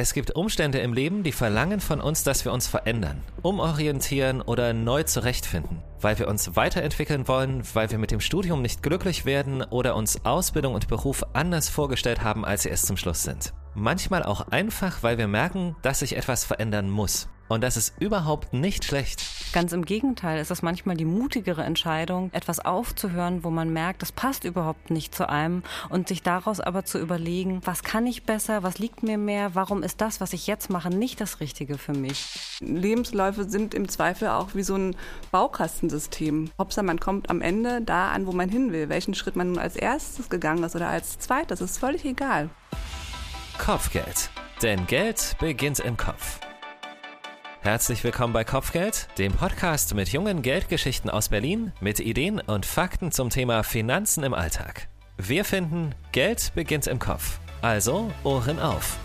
Es gibt Umstände im Leben, die verlangen von uns, dass wir uns verändern, umorientieren oder neu zurechtfinden, weil wir uns weiterentwickeln wollen, weil wir mit dem Studium nicht glücklich werden oder uns Ausbildung und Beruf anders vorgestellt haben, als sie es zum Schluss sind. Manchmal auch einfach, weil wir merken, dass sich etwas verändern muss. Und das ist überhaupt nicht schlecht. Ganz im Gegenteil ist es manchmal die mutigere Entscheidung, etwas aufzuhören, wo man merkt, das passt überhaupt nicht zu einem und sich daraus aber zu überlegen, was kann ich besser, was liegt mir mehr, warum ist das, was ich jetzt mache, nicht das Richtige für mich. Lebensläufe sind im Zweifel auch wie so ein Baukastensystem. Hauptsache, man kommt am Ende da an, wo man hin will. Welchen Schritt man nun als erstes gegangen ist oder als zweites, ist völlig egal. Kopfgeld. Denn Geld beginnt im Kopf. Herzlich willkommen bei Kopfgeld, dem Podcast mit jungen Geldgeschichten aus Berlin, mit Ideen und Fakten zum Thema Finanzen im Alltag. Wir finden, Geld beginnt im Kopf. Also Ohren auf.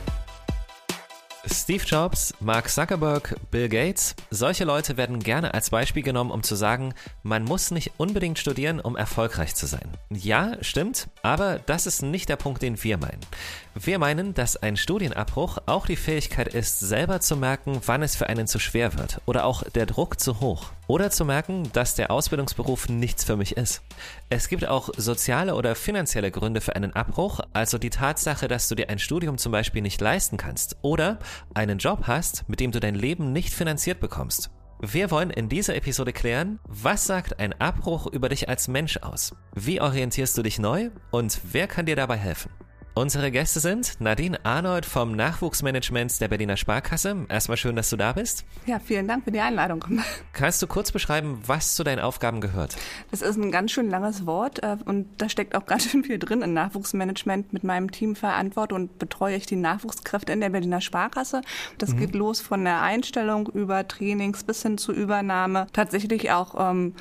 Steve Jobs, Mark Zuckerberg, Bill Gates, solche Leute werden gerne als Beispiel genommen, um zu sagen, man muss nicht unbedingt studieren, um erfolgreich zu sein. Ja, stimmt, aber das ist nicht der Punkt, den wir meinen. Wir meinen, dass ein Studienabbruch auch die Fähigkeit ist, selber zu merken, wann es für einen zu schwer wird oder auch der Druck zu hoch. Oder zu merken, dass der Ausbildungsberuf nichts für mich ist. Es gibt auch soziale oder finanzielle Gründe für einen Abbruch, also die Tatsache, dass du dir ein Studium zum Beispiel nicht leisten kannst oder einen Job hast, mit dem du dein Leben nicht finanziert bekommst. Wir wollen in dieser Episode klären, was sagt ein Abbruch über dich als Mensch aus? Wie orientierst du dich neu und wer kann dir dabei helfen? Unsere Gäste sind Nadine Arnold vom Nachwuchsmanagement der Berliner Sparkasse. Erstmal schön, dass du da bist. Ja, vielen Dank für die Einladung. Kannst du kurz beschreiben, was zu deinen Aufgaben gehört? Das ist ein ganz schön langes Wort äh, und da steckt auch ganz schön viel drin in Nachwuchsmanagement. Mit meinem Team verantworte und betreue ich die Nachwuchskräfte in der Berliner Sparkasse. Das mhm. geht los von der Einstellung über Trainings bis hin zur Übernahme. Tatsächlich auch ähm,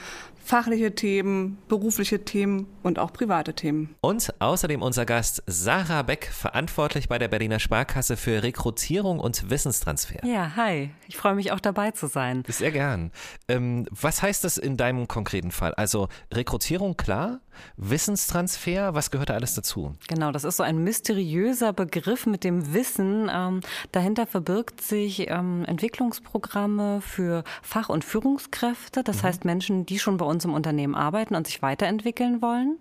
fachliche Themen, berufliche Themen und auch private Themen. Und außerdem unser Gast Sarah Beck, verantwortlich bei der Berliner Sparkasse für Rekrutierung und Wissenstransfer. Ja, hi. Ich freue mich auch dabei zu sein. Sehr gern. Ähm, was heißt das in deinem konkreten Fall? Also Rekrutierung, klar. Wissenstransfer, was gehört da alles dazu? Genau, das ist so ein mysteriöser Begriff mit dem Wissen. Ähm, dahinter verbirgt sich ähm, Entwicklungsprogramme für Fach- und Führungskräfte, das mhm. heißt Menschen, die schon bei uns im Unternehmen arbeiten und sich weiterentwickeln wollen.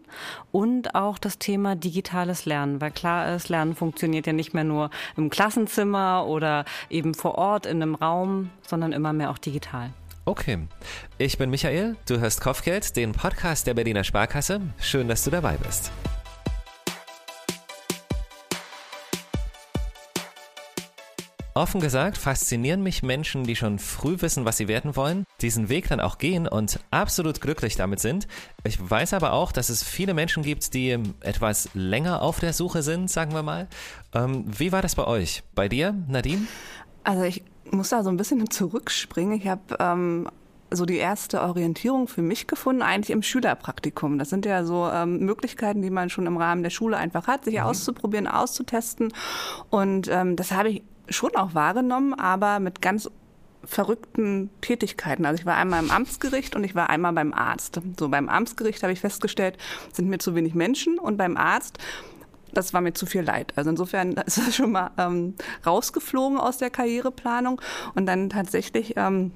Und auch das Thema digitales Lernen, weil klar ist, Lernen funktioniert ja nicht mehr nur im Klassenzimmer oder eben vor Ort in einem Raum, sondern immer mehr auch digital. Okay. Ich bin Michael, du hörst Kopfgeld, den Podcast der Berliner Sparkasse. Schön, dass du dabei bist. Offen gesagt faszinieren mich Menschen, die schon früh wissen, was sie werden wollen, diesen Weg dann auch gehen und absolut glücklich damit sind. Ich weiß aber auch, dass es viele Menschen gibt, die etwas länger auf der Suche sind, sagen wir mal. Ähm, wie war das bei euch? Bei dir, Nadine? Also ich muss da so ein bisschen zurückspringen. Ich habe ähm, so die erste Orientierung für mich gefunden, eigentlich im Schülerpraktikum. Das sind ja so ähm, Möglichkeiten, die man schon im Rahmen der Schule einfach hat, sich mhm. auszuprobieren, auszutesten. Und ähm, das habe ich schon auch wahrgenommen, aber mit ganz verrückten Tätigkeiten. Also ich war einmal im Amtsgericht und ich war einmal beim Arzt. So beim Amtsgericht habe ich festgestellt, sind mir zu wenig Menschen und beim Arzt das war mir zu viel Leid. Also insofern ist das schon mal ähm, rausgeflogen aus der Karriereplanung und dann tatsächlich ähm,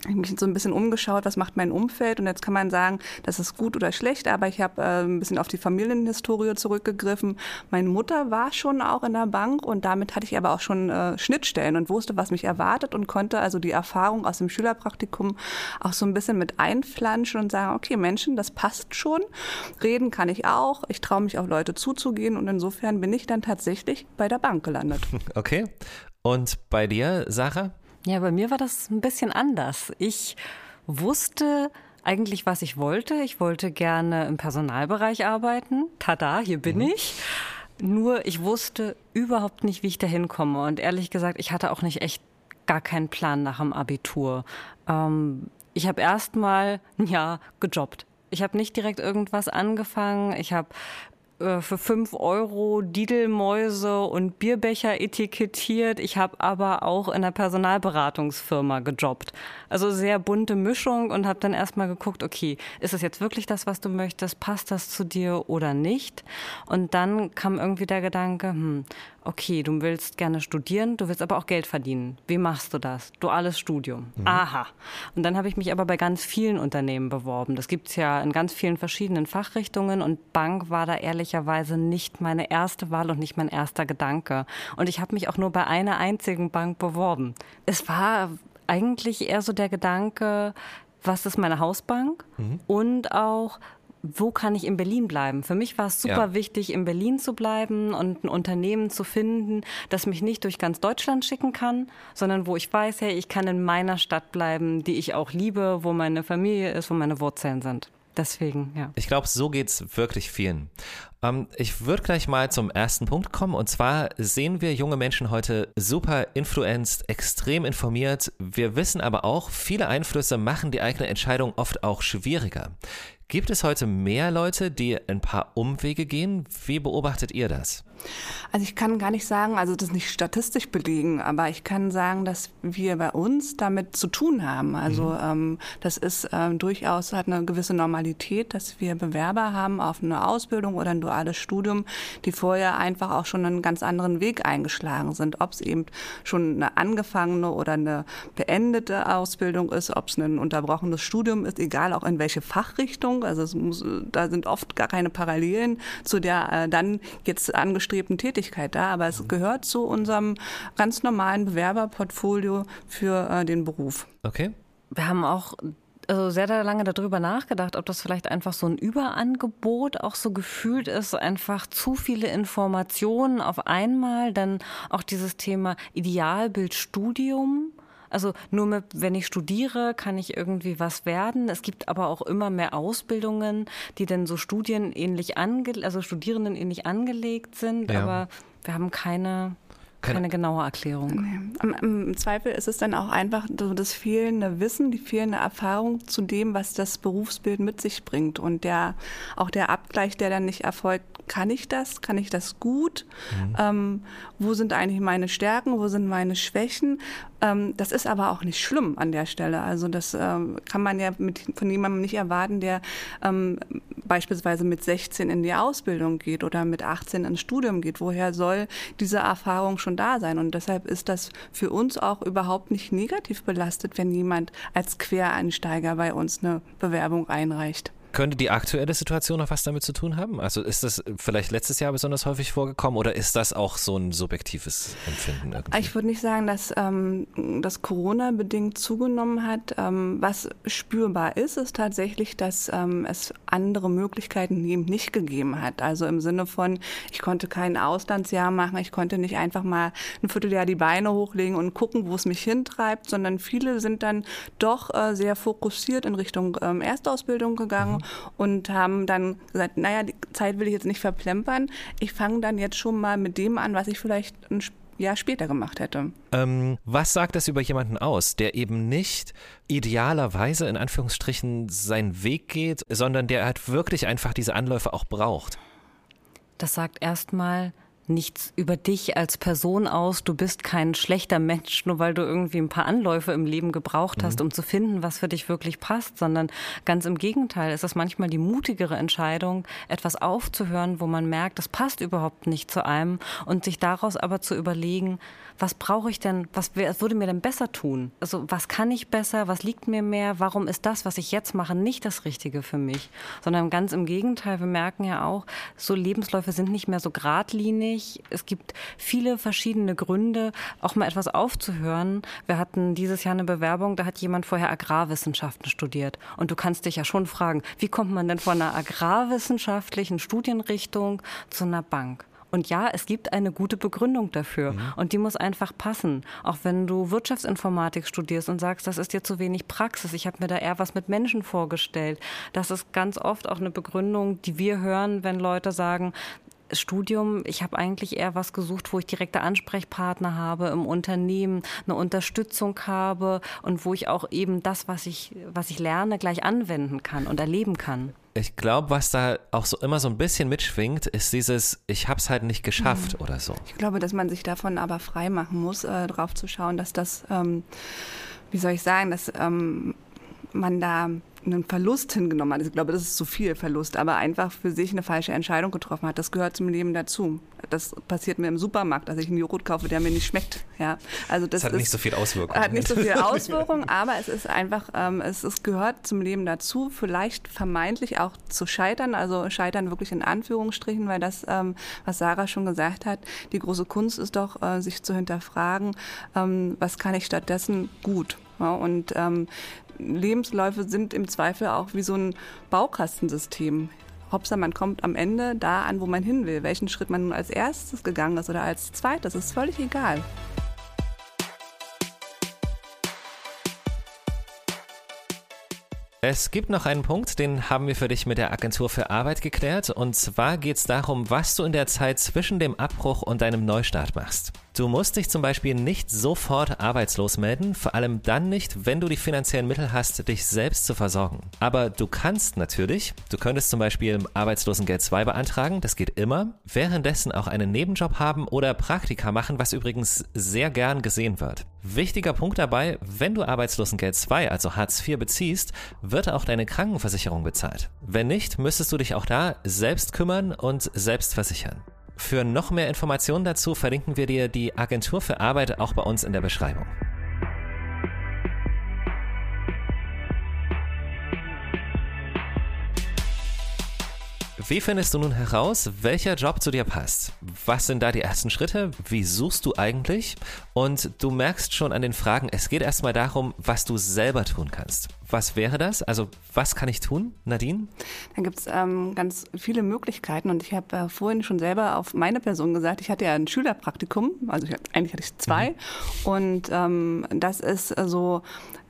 ich habe mich so ein bisschen umgeschaut, was macht mein Umfeld und jetzt kann man sagen, das ist gut oder schlecht, aber ich habe äh, ein bisschen auf die Familienhistorie zurückgegriffen. Meine Mutter war schon auch in der Bank und damit hatte ich aber auch schon äh, Schnittstellen und wusste, was mich erwartet und konnte also die Erfahrung aus dem Schülerpraktikum auch so ein bisschen mit einflanschen und sagen, okay, Menschen, das passt schon. Reden kann ich auch. Ich traue mich auf Leute zuzugehen und insofern bin ich dann tatsächlich bei der Bank gelandet. Okay. Und bei dir, Sarah? Ja, bei mir war das ein bisschen anders. Ich wusste eigentlich, was ich wollte. Ich wollte gerne im Personalbereich arbeiten. Tada, hier bin mhm. ich. Nur ich wusste überhaupt nicht, wie ich da hinkomme. Und ehrlich gesagt, ich hatte auch nicht echt gar keinen Plan nach dem Abitur. Ähm, ich habe erst mal ein Jahr gejobbt. Ich habe nicht direkt irgendwas angefangen. Ich habe äh, für 5 Euro Didelmäuse und Bierbecher etikettiert. Ich habe aber auch in einer Personalberatungsfirma gejobbt. Also sehr bunte Mischung und habe dann erstmal geguckt, okay, ist es jetzt wirklich das, was du möchtest? Passt das zu dir oder nicht? Und dann kam irgendwie der Gedanke, hm, okay, du willst gerne studieren, du willst aber auch Geld verdienen. Wie machst du das? Duales Studium. Mhm. Aha. Und dann habe ich mich aber bei ganz vielen Unternehmen beworben. Das gibt es ja in ganz vielen verschiedenen Fachrichtungen und Bank war da ehrlicherweise nicht meine erste Wahl und nicht mein erster Gedanke. Und ich habe mich auch nur bei einer einzigen Bank beworben. Es war eigentlich eher so der Gedanke, was ist meine Hausbank? Mhm. Und auch, wo kann ich in Berlin bleiben? Für mich war es super ja. wichtig, in Berlin zu bleiben und ein Unternehmen zu finden, das mich nicht durch ganz Deutschland schicken kann, sondern wo ich weiß, hey, ich kann in meiner Stadt bleiben, die ich auch liebe, wo meine Familie ist, wo meine Wurzeln sind. Deswegen, ja. Ich glaube, so geht es wirklich vielen. Ähm, ich würde gleich mal zum ersten Punkt kommen. Und zwar sehen wir junge Menschen heute super influenced, extrem informiert. Wir wissen aber auch, viele Einflüsse machen die eigene Entscheidung oft auch schwieriger. Gibt es heute mehr Leute, die ein paar Umwege gehen? Wie beobachtet ihr das? Also ich kann gar nicht sagen, also das nicht statistisch belegen, aber ich kann sagen, dass wir bei uns damit zu tun haben. Also mhm. ähm, das ist ähm, durchaus hat eine gewisse Normalität, dass wir Bewerber haben auf eine Ausbildung oder ein duales Studium, die vorher einfach auch schon einen ganz anderen Weg eingeschlagen sind. Ob es eben schon eine angefangene oder eine beendete Ausbildung ist, ob es ein unterbrochenes Studium ist, egal auch in welche Fachrichtung. Also es muss, da sind oft gar keine Parallelen zu der äh, dann jetzt angestrebten angestrebten Tätigkeit da, aber es gehört zu unserem ganz normalen Bewerberportfolio für äh, den Beruf. Okay. Wir haben auch also sehr lange darüber nachgedacht, ob das vielleicht einfach so ein Überangebot auch so gefühlt ist, einfach zu viele Informationen auf einmal, dann auch dieses Thema Idealbildstudium. Also nur mit, wenn ich studiere, kann ich irgendwie was werden. Es gibt aber auch immer mehr Ausbildungen, die dann so studienähnlich ange also Studierenden ähnlich angelegt sind. Ja. Aber wir haben keine keine genaue Erklärung. Nee. Im, Im, Zweifel ist es dann auch einfach so das fehlende Wissen, die fehlende Erfahrung zu dem, was das Berufsbild mit sich bringt. Und der, auch der Abgleich, der dann nicht erfolgt, kann ich das? Kann ich das gut? Mhm. Ähm, wo sind eigentlich meine Stärken? Wo sind meine Schwächen? Ähm, das ist aber auch nicht schlimm an der Stelle. Also das ähm, kann man ja mit, von jemandem nicht erwarten, der ähm, beispielsweise mit 16 in die Ausbildung geht oder mit 18 ins Studium geht. Woher soll diese Erfahrung schon da sein? Und deshalb ist das für uns auch überhaupt nicht negativ belastet, wenn jemand als Quereinsteiger bei uns eine Bewerbung einreicht. Könnte die aktuelle Situation noch was damit zu tun haben? Also ist das vielleicht letztes Jahr besonders häufig vorgekommen oder ist das auch so ein subjektives Empfinden? Irgendwie? Ich würde nicht sagen, dass ähm, das Corona bedingt zugenommen hat. Ähm, was spürbar ist, ist tatsächlich, dass ähm, es andere Möglichkeiten eben nicht gegeben hat. Also im Sinne von, ich konnte kein Auslandsjahr machen, ich konnte nicht einfach mal ein Vierteljahr die Beine hochlegen und gucken, wo es mich hintreibt, sondern viele sind dann doch äh, sehr fokussiert in Richtung ähm, Erstausbildung gegangen. Mhm und haben dann gesagt, naja, die Zeit will ich jetzt nicht verplempern. Ich fange dann jetzt schon mal mit dem an, was ich vielleicht ein Jahr später gemacht hätte. Ähm, was sagt das über jemanden aus, der eben nicht idealerweise in Anführungsstrichen seinen Weg geht, sondern der halt wirklich einfach diese Anläufe auch braucht? Das sagt erstmal, nichts über dich als Person aus. Du bist kein schlechter Mensch, nur weil du irgendwie ein paar Anläufe im Leben gebraucht hast, mhm. um zu finden, was für dich wirklich passt, sondern ganz im Gegenteil ist es manchmal die mutigere Entscheidung, etwas aufzuhören, wo man merkt, das passt überhaupt nicht zu einem und sich daraus aber zu überlegen, was brauche ich denn, was würde mir denn besser tun? Also was kann ich besser, was liegt mir mehr, warum ist das, was ich jetzt mache, nicht das Richtige für mich? Sondern ganz im Gegenteil, wir merken ja auch, so Lebensläufe sind nicht mehr so geradlinig. Es gibt viele verschiedene Gründe, auch mal etwas aufzuhören. Wir hatten dieses Jahr eine Bewerbung, da hat jemand vorher Agrarwissenschaften studiert. Und du kannst dich ja schon fragen, wie kommt man denn von einer agrarwissenschaftlichen Studienrichtung zu einer Bank? Und ja, es gibt eine gute Begründung dafür. Mhm. Und die muss einfach passen. Auch wenn du Wirtschaftsinformatik studierst und sagst, das ist dir zu wenig Praxis, ich habe mir da eher was mit Menschen vorgestellt. Das ist ganz oft auch eine Begründung, die wir hören, wenn Leute sagen, Studium, ich habe eigentlich eher was gesucht, wo ich direkte Ansprechpartner habe im Unternehmen, eine Unterstützung habe und wo ich auch eben das, was ich, was ich lerne, gleich anwenden kann und erleben kann. ich glaube, was da auch so immer so ein bisschen mitschwingt, ist dieses, ich habe es halt nicht geschafft mhm. oder so. Ich glaube, dass man sich davon aber frei machen muss, äh, drauf zu schauen, dass das, ähm, wie soll ich sagen, dass ähm, man da einen Verlust hingenommen hat. Ich glaube, das ist zu viel Verlust, aber einfach für sich eine falsche Entscheidung getroffen hat. Das gehört zum Leben dazu. Das passiert mir im Supermarkt, dass ich einen Joghurt kaufe, der mir nicht schmeckt. Ja, also das, das hat ist, nicht so viel Auswirkungen. Hat nicht so viel Auswirkungen, aber es ist einfach, ähm, es, es gehört zum Leben dazu, vielleicht vermeintlich auch zu scheitern, also scheitern wirklich in Anführungsstrichen, weil das, ähm, was Sarah schon gesagt hat, die große Kunst ist doch, äh, sich zu hinterfragen, ähm, was kann ich stattdessen gut. Ja, und ähm, Lebensläufe sind im Zweifel auch wie so ein Baukastensystem. Hauptsache, man kommt am Ende da an, wo man hin will. Welchen Schritt man nun als erstes gegangen ist oder als zweites, ist völlig egal. Es gibt noch einen Punkt, den haben wir für dich mit der Agentur für Arbeit geklärt. Und zwar geht es darum, was du in der Zeit zwischen dem Abbruch und deinem Neustart machst. Du musst dich zum Beispiel nicht sofort arbeitslos melden, vor allem dann nicht, wenn du die finanziellen Mittel hast, dich selbst zu versorgen. Aber du kannst natürlich, du könntest zum Beispiel Arbeitslosengeld 2 beantragen, das geht immer, währenddessen auch einen Nebenjob haben oder Praktika machen, was übrigens sehr gern gesehen wird. Wichtiger Punkt dabei, wenn du Arbeitslosengeld 2, also Hartz IV beziehst, wird auch deine Krankenversicherung bezahlt. Wenn nicht, müsstest du dich auch da selbst kümmern und selbst versichern. Für noch mehr Informationen dazu verlinken wir dir die Agentur für Arbeit auch bei uns in der Beschreibung. Wie findest du nun heraus, welcher Job zu dir passt? Was sind da die ersten Schritte? Wie suchst du eigentlich? Und du merkst schon an den Fragen, es geht erstmal darum, was du selber tun kannst. Was wäre das? Also was kann ich tun, Nadine? Da gibt es ähm, ganz viele Möglichkeiten und ich habe äh, vorhin schon selber auf meine Person gesagt, ich hatte ja ein Schülerpraktikum, also ich, eigentlich hatte ich zwei mhm. und ähm, das ist so also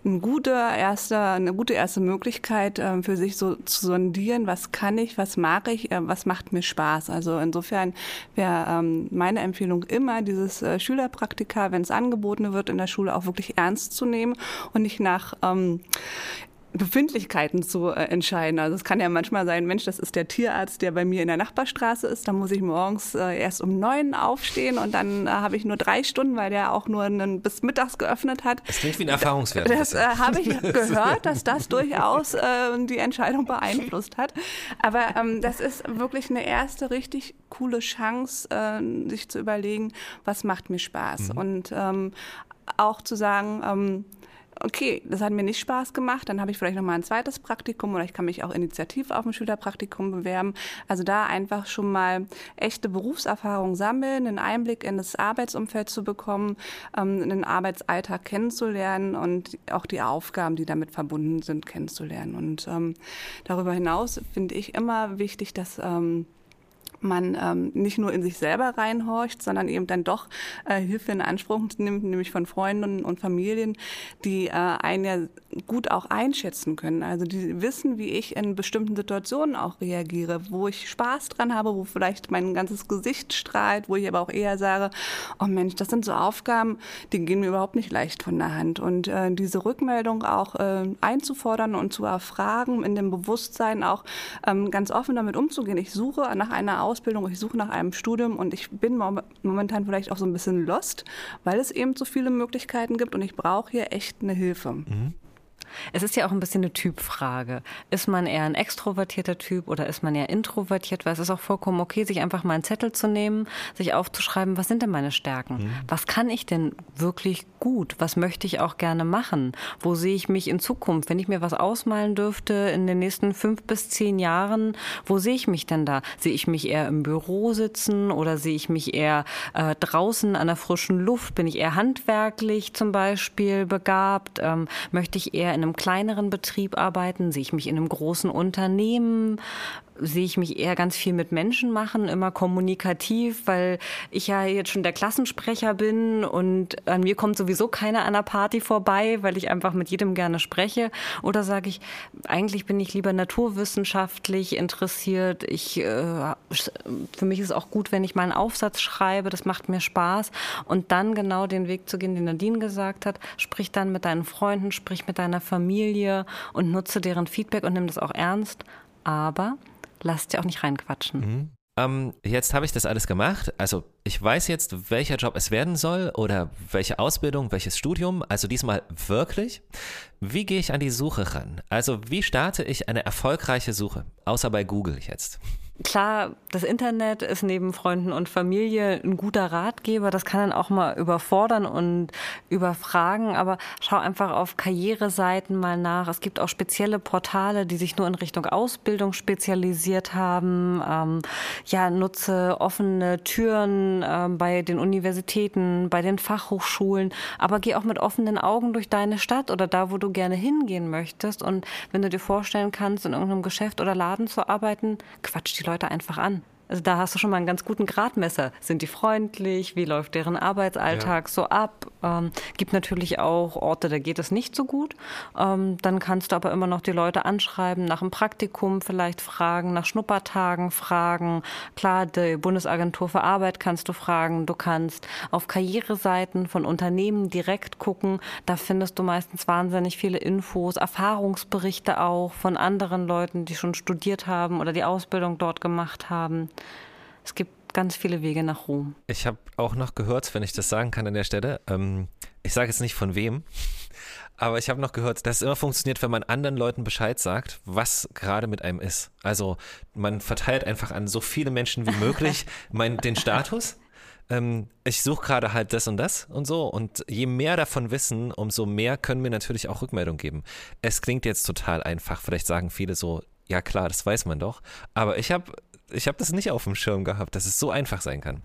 ein guter erster, eine gute erste Möglichkeit ähm, für sich so zu sondieren, was kann ich, was mag ich, äh, was macht mir Spaß. Also insofern wäre ähm, meine Empfehlung immer, dieses äh, Schülerpraktika, wenn es angeboten wird in der Schule, auch wirklich ernst zu nehmen und nicht nach ähm, Befindlichkeiten zu äh, entscheiden. Also es kann ja manchmal sein, Mensch, das ist der Tierarzt, der bei mir in der Nachbarstraße ist. Da muss ich morgens äh, erst um neun aufstehen und dann äh, habe ich nur drei Stunden, weil der auch nur einen, bis mittags geöffnet hat. Das klingt wie ein Erfahrungswert. Das äh, habe ich gehört, dass das durchaus äh, die Entscheidung beeinflusst hat. Aber ähm, das ist wirklich eine erste richtig coole Chance, äh, sich zu überlegen, was macht mir Spaß. Mhm. Und ähm, auch zu sagen, ähm, okay, das hat mir nicht Spaß gemacht, dann habe ich vielleicht noch mal ein zweites Praktikum oder ich kann mich auch initiativ auf ein Schülerpraktikum bewerben. Also da einfach schon mal echte Berufserfahrung sammeln, einen Einblick in das Arbeitsumfeld zu bekommen, ähm, einen Arbeitsalltag kennenzulernen und auch die Aufgaben, die damit verbunden sind, kennenzulernen. Und ähm, darüber hinaus finde ich immer wichtig, dass ähm, man ähm, nicht nur in sich selber reinhorcht, sondern eben dann doch äh, Hilfe in Anspruch nimmt, nämlich von Freunden und Familien, die äh, einen ja gut auch einschätzen können. Also die wissen, wie ich in bestimmten Situationen auch reagiere, wo ich Spaß dran habe, wo vielleicht mein ganzes Gesicht strahlt, wo ich aber auch eher sage, oh Mensch, das sind so Aufgaben, die gehen mir überhaupt nicht leicht von der Hand. Und äh, diese Rückmeldung auch äh, einzufordern und zu erfragen, in dem Bewusstsein auch ähm, ganz offen damit umzugehen. Ich suche nach einer Ausbildung, ich suche nach einem Studium und ich bin momentan vielleicht auch so ein bisschen lost, weil es eben so viele Möglichkeiten gibt und ich brauche hier echt eine Hilfe. Mhm. Es ist ja auch ein bisschen eine Typfrage. Ist man eher ein extrovertierter Typ oder ist man eher introvertiert? Weil es ist auch vollkommen okay, sich einfach mal einen Zettel zu nehmen, sich aufzuschreiben, was sind denn meine Stärken? Mhm. Was kann ich denn wirklich gut? Was möchte ich auch gerne machen? Wo sehe ich mich in Zukunft? Wenn ich mir was ausmalen dürfte in den nächsten fünf bis zehn Jahren, wo sehe ich mich denn da? Sehe ich mich eher im Büro sitzen oder sehe ich mich eher äh, draußen an der frischen Luft? Bin ich eher handwerklich zum Beispiel begabt? Ähm, möchte ich eher in einem kleineren Betrieb arbeiten? Sehe ich mich in einem großen Unternehmen? Sehe ich mich eher ganz viel mit Menschen machen, immer kommunikativ, weil ich ja jetzt schon der Klassensprecher bin und an mir kommt sowieso keiner an der Party vorbei, weil ich einfach mit jedem gerne spreche. Oder sage ich, eigentlich bin ich lieber naturwissenschaftlich interessiert. Ich, äh, für mich ist es auch gut, wenn ich mal einen Aufsatz schreibe, das macht mir Spaß. Und dann genau den Weg zu gehen, den Nadine gesagt hat, sprich dann mit deinen Freunden, sprich mit deiner Familie und nutze deren Feedback und nimm das auch ernst aber lass dir auch nicht reinquatschen. Mhm. Ähm, jetzt habe ich das alles gemacht. Also ich weiß jetzt, welcher Job es werden soll oder welche Ausbildung, welches Studium. Also diesmal wirklich. Wie gehe ich an die Suche ran? Also wie starte ich eine erfolgreiche Suche? Außer bei Google jetzt. Klar, das Internet ist neben Freunden und Familie ein guter Ratgeber. Das kann dann auch mal überfordern und überfragen. Aber schau einfach auf Karriereseiten mal nach. Es gibt auch spezielle Portale, die sich nur in Richtung Ausbildung spezialisiert haben. Ähm, ja, nutze offene Türen äh, bei den Universitäten, bei den Fachhochschulen. Aber geh auch mit offenen Augen durch deine Stadt oder da, wo du gerne hingehen möchtest. Und wenn du dir vorstellen kannst, in irgendeinem Geschäft oder Laden zu arbeiten, quatsch die Leute einfach an. Also da hast du schon mal einen ganz guten Gradmesser. Sind die freundlich? Wie läuft deren Arbeitsalltag ja. so ab? Ähm, gibt natürlich auch Orte, da geht es nicht so gut. Ähm, dann kannst du aber immer noch die Leute anschreiben, nach einem Praktikum vielleicht fragen, nach Schnuppertagen fragen. Klar, die Bundesagentur für Arbeit kannst du fragen. Du kannst auf Karriereseiten von Unternehmen direkt gucken. Da findest du meistens wahnsinnig viele Infos, Erfahrungsberichte auch von anderen Leuten, die schon studiert haben oder die Ausbildung dort gemacht haben. Es gibt ganz viele Wege nach Rom. Ich habe auch noch gehört, wenn ich das sagen kann an der Stelle, ähm, ich sage jetzt nicht von wem, aber ich habe noch gehört, dass es immer funktioniert, wenn man anderen Leuten Bescheid sagt, was gerade mit einem ist. Also man verteilt einfach an so viele Menschen wie möglich mein, den Status. Ähm, ich suche gerade halt das und das und so. Und je mehr davon wissen, umso mehr können wir natürlich auch Rückmeldung geben. Es klingt jetzt total einfach. Vielleicht sagen viele so, ja klar, das weiß man doch. Aber ich habe ich habe das nicht auf dem Schirm gehabt, dass es so einfach sein kann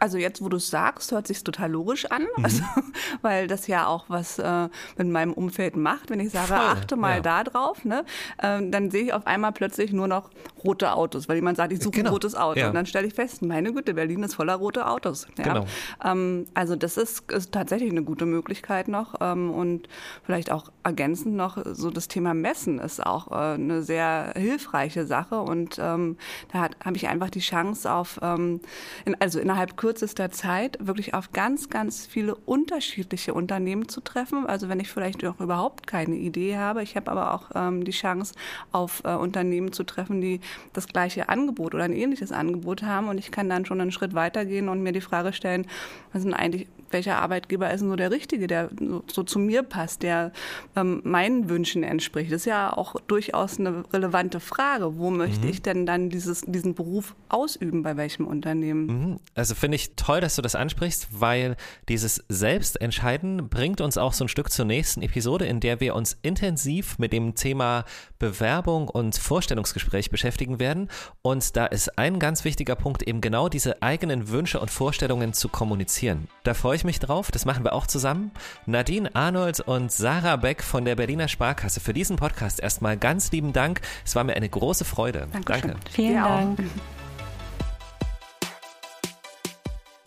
also jetzt, wo du es sagst, hört sich total logisch an, mhm. also, weil das ja auch was äh, mit meinem Umfeld macht. Wenn ich sage, Voll, achte mal ja. da drauf, ne, äh, dann sehe ich auf einmal plötzlich nur noch rote Autos, weil jemand sagt, ich suche genau. ein rotes Auto. Ja. Und dann stelle ich fest, meine Güte, Berlin ist voller rote Autos. Ja? Genau. Ähm, also das ist, ist, tatsächlich eine gute Möglichkeit noch ähm, und vielleicht auch ergänzend noch so das Thema Messen ist auch äh, eine sehr hilfreiche Sache und ähm, da habe ich einfach die Chance auf, ähm, in, also innerhalb innerhalb kürzester Zeit wirklich auf ganz, ganz viele unterschiedliche Unternehmen zu treffen. Also wenn ich vielleicht noch überhaupt keine Idee habe, ich habe aber auch ähm, die Chance, auf äh, Unternehmen zu treffen, die das gleiche Angebot oder ein ähnliches Angebot haben. Und ich kann dann schon einen Schritt weitergehen und mir die Frage stellen, was sind eigentlich welcher Arbeitgeber ist denn so der richtige, der so, zu mir passt, der ähm, meinen Wünschen entspricht. Das ist ja auch durchaus eine relevante Frage. Wo möchte mhm. ich denn dann dieses, diesen Beruf ausüben, bei welchem Unternehmen? Mhm. Also finde ich toll, dass du das ansprichst, weil dieses Selbstentscheiden bringt uns auch so ein Stück zur nächsten Episode, in der wir uns intensiv mit dem Thema Bewerbung und Vorstellungsgespräch beschäftigen werden. Und da ist ein ganz wichtiger Punkt eben genau diese eigenen Wünsche und Vorstellungen zu kommunizieren. Da freue freue ich mich drauf. Das machen wir auch zusammen. Nadine Arnold und Sarah Beck von der Berliner Sparkasse für diesen Podcast erstmal ganz lieben Dank. Es war mir eine große Freude. Dankeschön. Danke. Vielen ja Dank.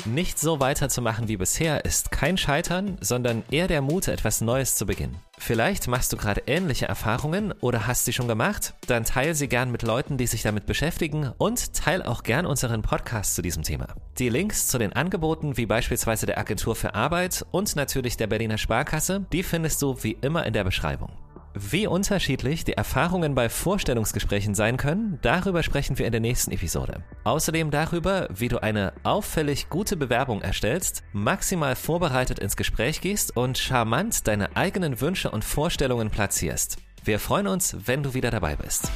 Nicht so weiterzumachen wie bisher ist kein Scheitern, sondern eher der Mut, etwas Neues zu beginnen. Vielleicht machst du gerade ähnliche Erfahrungen oder hast sie schon gemacht? Dann teile sie gern mit Leuten, die sich damit beschäftigen und teile auch gern unseren Podcast zu diesem Thema. Die Links zu den Angeboten wie beispielsweise der Agentur für Arbeit und natürlich der Berliner Sparkasse, die findest du wie immer in der Beschreibung. Wie unterschiedlich die Erfahrungen bei Vorstellungsgesprächen sein können, darüber sprechen wir in der nächsten Episode. Außerdem darüber, wie du eine auffällig gute Bewerbung erstellst, maximal vorbereitet ins Gespräch gehst und charmant deine eigenen Wünsche und Vorstellungen platzierst. Wir freuen uns, wenn du wieder dabei bist.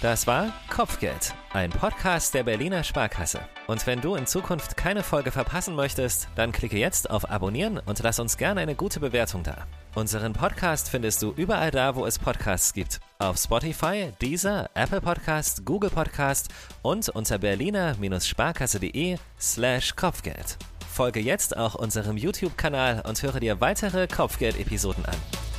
Das war Kopfgeld, ein Podcast der Berliner Sparkasse. Und wenn du in Zukunft keine Folge verpassen möchtest, dann klicke jetzt auf Abonnieren und lass uns gerne eine gute Bewertung da. Unseren Podcast findest du überall da, wo es Podcasts gibt. Auf Spotify, Deezer, Apple Podcast, Google Podcast und unter berliner-sparkasse.de slash Kopfgeld. Folge jetzt auch unserem YouTube-Kanal und höre dir weitere Kopfgeld-Episoden an.